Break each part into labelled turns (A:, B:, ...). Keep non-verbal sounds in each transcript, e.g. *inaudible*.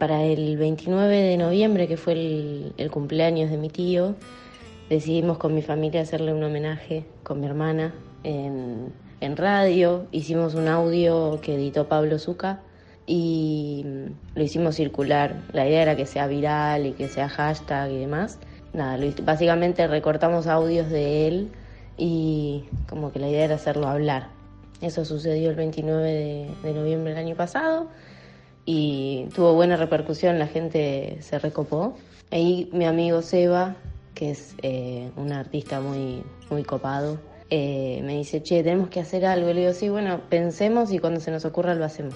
A: Para el 29 de noviembre, que fue el, cumpleaños de mi tío, decidimos con mi familia hacerle un homenaje con mi hermana en, radio. Hicimos un audio que editó Pablo Zuca y lo hicimos circular. La idea era que sea viral y que sea hashtag y demás. Nada, lo- básicamente recortamos audios de él y como que la idea era hacerlo hablar. Eso sucedió el 29 de, de noviembre del año pasado y tuvo buena repercusión, la gente se recopó. Ahí mi amigo Seba, que es eh, un artista muy, muy copado, eh, me dice, che, tenemos que hacer algo. Y le digo, sí, bueno, pensemos y cuando se nos ocurra lo hacemos.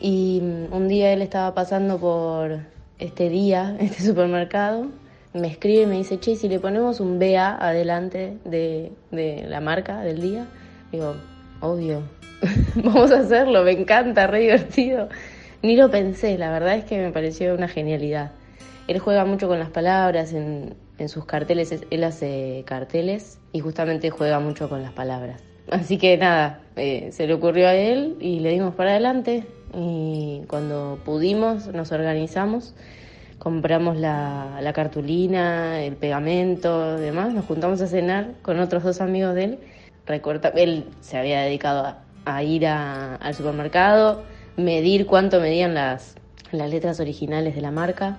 A: Y mm, un día él estaba pasando por este día, *laughs* este supermercado, me escribe y me dice, che, si le ponemos un BA adelante de, de la marca del día, digo, obvio, *laughs* vamos a hacerlo, me encanta, re divertido. Ni lo pensé, la verdad es que me pareció una genialidad. Él juega mucho con las palabras en, en sus carteles, es- él hace carteles y justamente juega mucho con las palabras. Así que nada, eh, se le ocurrió a él y le dimos para adelante y cuando pudimos nos organizamos, compramos la, la cartulina, el pegamento, demás, nos juntamos a cenar con otros dos amigos de él. Recorta, él se había dedicado a, ir al supermercado, medir cuánto medían las, las letras originales de la marca.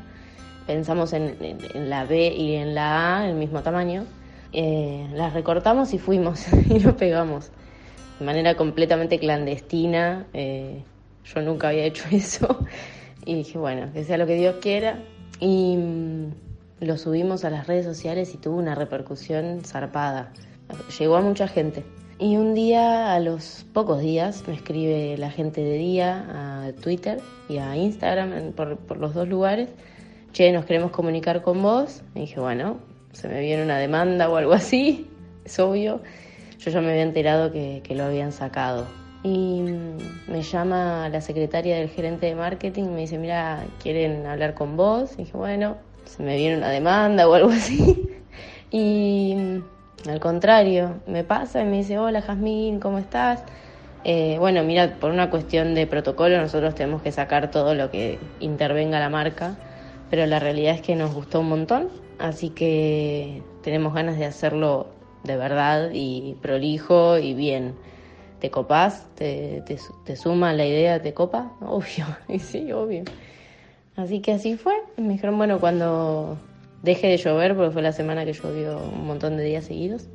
A: Pensamos en, en- la B y en la A, el mismo tamaño. Eh, las recortamos y fuimos *laughs* y lo pegamos de manera completamente clandestina. eh, yo nunca había hecho *laughs* eso. Y dije, bueno, que sea lo que Dios quiera. Y mm, lo subimos a las redes sociales y tuvo una repercusión zarpada. Llegó a mucha gente. Y un día, a los pocos días, me escribe la gente de día a Twitter y a Instagram, por, por los dos lugares. Che, nos queremos comunicar con vos. Y dije, bueno, se me viene una demanda o algo así, *laughs* es obvio. Yo ya me había enterado que, que lo habían sacado. Y mm, me llama la secretaria del gerente de marketing y me dice, mira, quieren hablar con vos. Y dije, bueno, se me viene una demanda o algo así. *laughs* Y al contrario, me pasa y me dice, hola Jazmín, ¿cómo estás? Eh, bueno, mira, por una cuestión de protocolo nosotros tenemos que sacar todo lo que intervenga la marca, pero la realidad es que nos gustó un montón, así que tenemos ganas de hacerlo de verdad y prolijo y bien. ¿Te copás? ¿Te, te, te suma la idea? ¿Te copa? *laughs* Obvio, y sí, obvio. Así que así fue. Me dijeron, bueno, cuando deje de llover, porque fue la semana que llovió un montón de días seguidos,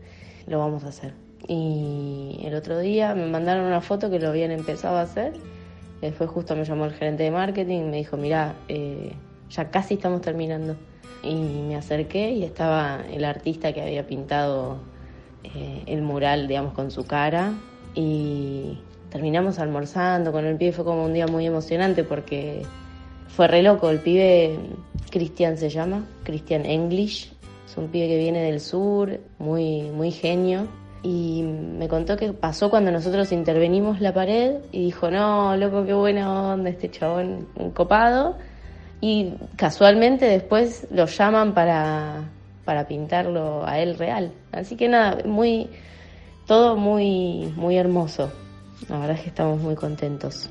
A: lo vamos a hacer. Y el otro día me mandaron una foto que lo habían empezado a hacer. Después justo me llamó el gerente de marketing y me dijo, mira, eh, ya casi estamos terminando. Y me acerqué y estaba el artista que había pintado eh, el mural, digamos, con su cara. Y terminamos almorzando con el pibe. Fue como un día muy emocionante porque fue re loco. El pibe, Cristian se llama, Cristian English. Es un pibe que viene del sur, muy, muy genio. Y me contó que pasó cuando nosotros intervenimos la pared y dijo, no, loco, qué buena onda este chabón, copado. Y casualmente después lo llaman para, para pintarlo a él real. Así que nada, muy, todo muy, muy hermoso. La verdad es que estamos muy contentos.